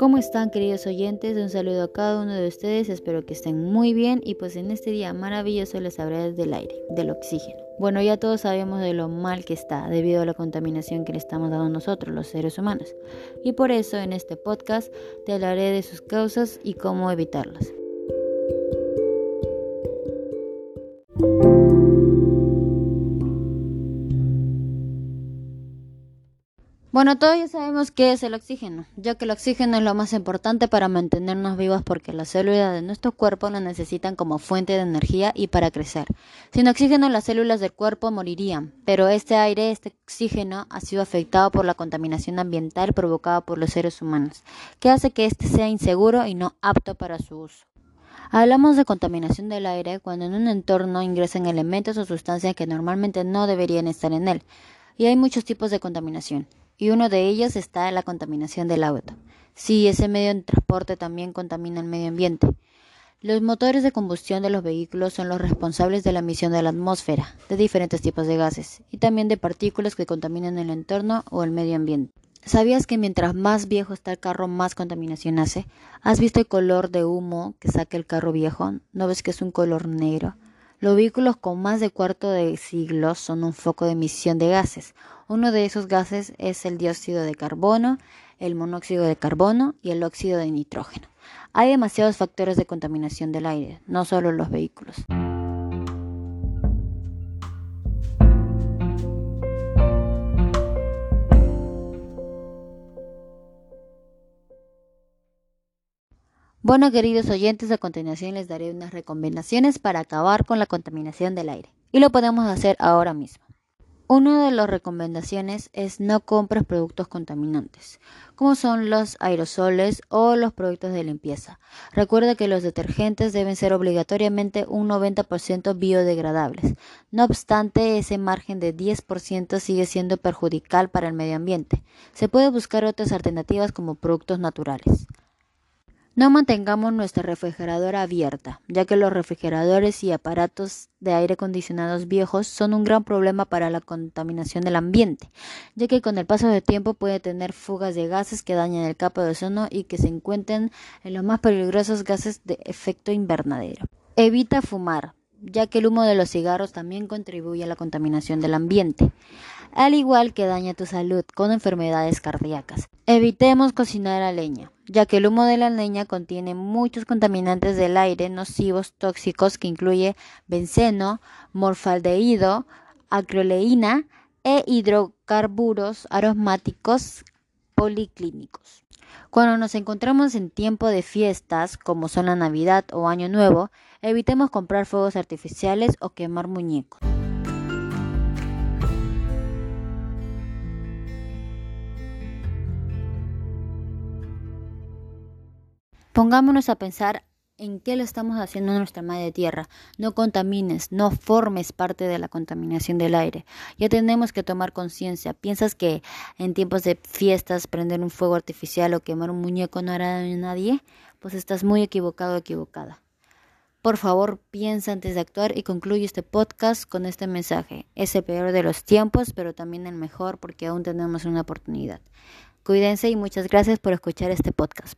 ¿Cómo están queridos oyentes? Un saludo a cada uno de ustedes, espero que estén muy bien y pues en este día maravilloso les hablaré del aire, del oxígeno. Bueno, ya todos sabemos de lo mal que está debido a la contaminación que le estamos dando nosotros, los seres humanos. Y por eso en este podcast te hablaré de sus causas y cómo evitarlas. Bueno, todos ya sabemos qué es el oxígeno, ya que el oxígeno es lo más importante para mantenernos vivos porque las células de nuestro cuerpo lo necesitan como fuente de energía y para crecer. Sin oxígeno las células del cuerpo morirían, pero este aire, este oxígeno, ha sido afectado por la contaminación ambiental provocada por los seres humanos, que hace que éste sea inseguro y no apto para su uso. Hablamos de contaminación del aire cuando en un entorno ingresan elementos o sustancias que normalmente no deberían estar en él, y hay muchos tipos de contaminación y uno de ellos está la contaminación del auto. Sí, ese medio de transporte también contamina el medio ambiente. Los motores de combustión de los vehículos son los responsables de la emisión de la atmósfera de diferentes tipos de gases y también de partículas que contaminan el entorno o el medio ambiente. ¿Sabías que mientras más viejo está el carro, más contaminación hace? ¿Has visto el color de humo que saca el carro viejo? ¿No ves que es un color negro? Los vehículos con más de cuarto de siglo son un foco de emisión de gases. Uno de esos gases es el dióxido de carbono, el monóxido de carbono y el óxido de nitrógeno. Hay demasiados factores de contaminación del aire, no solo los vehículos. Bueno, queridos oyentes, a continuación les daré unas recomendaciones para acabar con la contaminación del aire. Y lo podemos hacer ahora mismo. Una de las recomendaciones es no compres productos contaminantes, como son los aerosoles o los productos de limpieza. Recuerda que los detergentes deben ser obligatoriamente un 90% biodegradables. No obstante, ese margen de 10% sigue siendo perjudicial para el medio ambiente. Se puede buscar otras alternativas como productos naturales. No mantengamos nuestra refrigeradora abierta, ya que los refrigeradores y aparatos de aire acondicionados viejos son un gran problema para la contaminación del ambiente, ya que con el paso del tiempo puede tener fugas de gases que dañan el capa de ozono y que se encuentren en los más peligrosos gases de efecto invernadero. Evita fumar, ya que el humo de los cigarros también contribuye a la contaminación del ambiente al igual que daña tu salud con enfermedades cardíacas. Evitemos cocinar a leña, ya que el humo de la leña contiene muchos contaminantes del aire nocivos tóxicos que incluye benceno, morfaldehído, acroleína e hidrocarburos aromáticos policlínicos. Cuando nos encontramos en tiempo de fiestas, como son la Navidad o Año Nuevo, evitemos comprar fuegos artificiales o quemar muñecos. Pongámonos a pensar en qué lo estamos haciendo en nuestra madre tierra. No contamines, no formes parte de la contaminación del aire. Ya tenemos que tomar conciencia. ¿Piensas que en tiempos de fiestas prender un fuego artificial o quemar un muñeco no hará daño a nadie? Pues estás muy equivocado o equivocada. Por favor, piensa antes de actuar y concluye este podcast con este mensaje. Es el peor de los tiempos, pero también el mejor porque aún tenemos una oportunidad. Cuídense y muchas gracias por escuchar este podcast.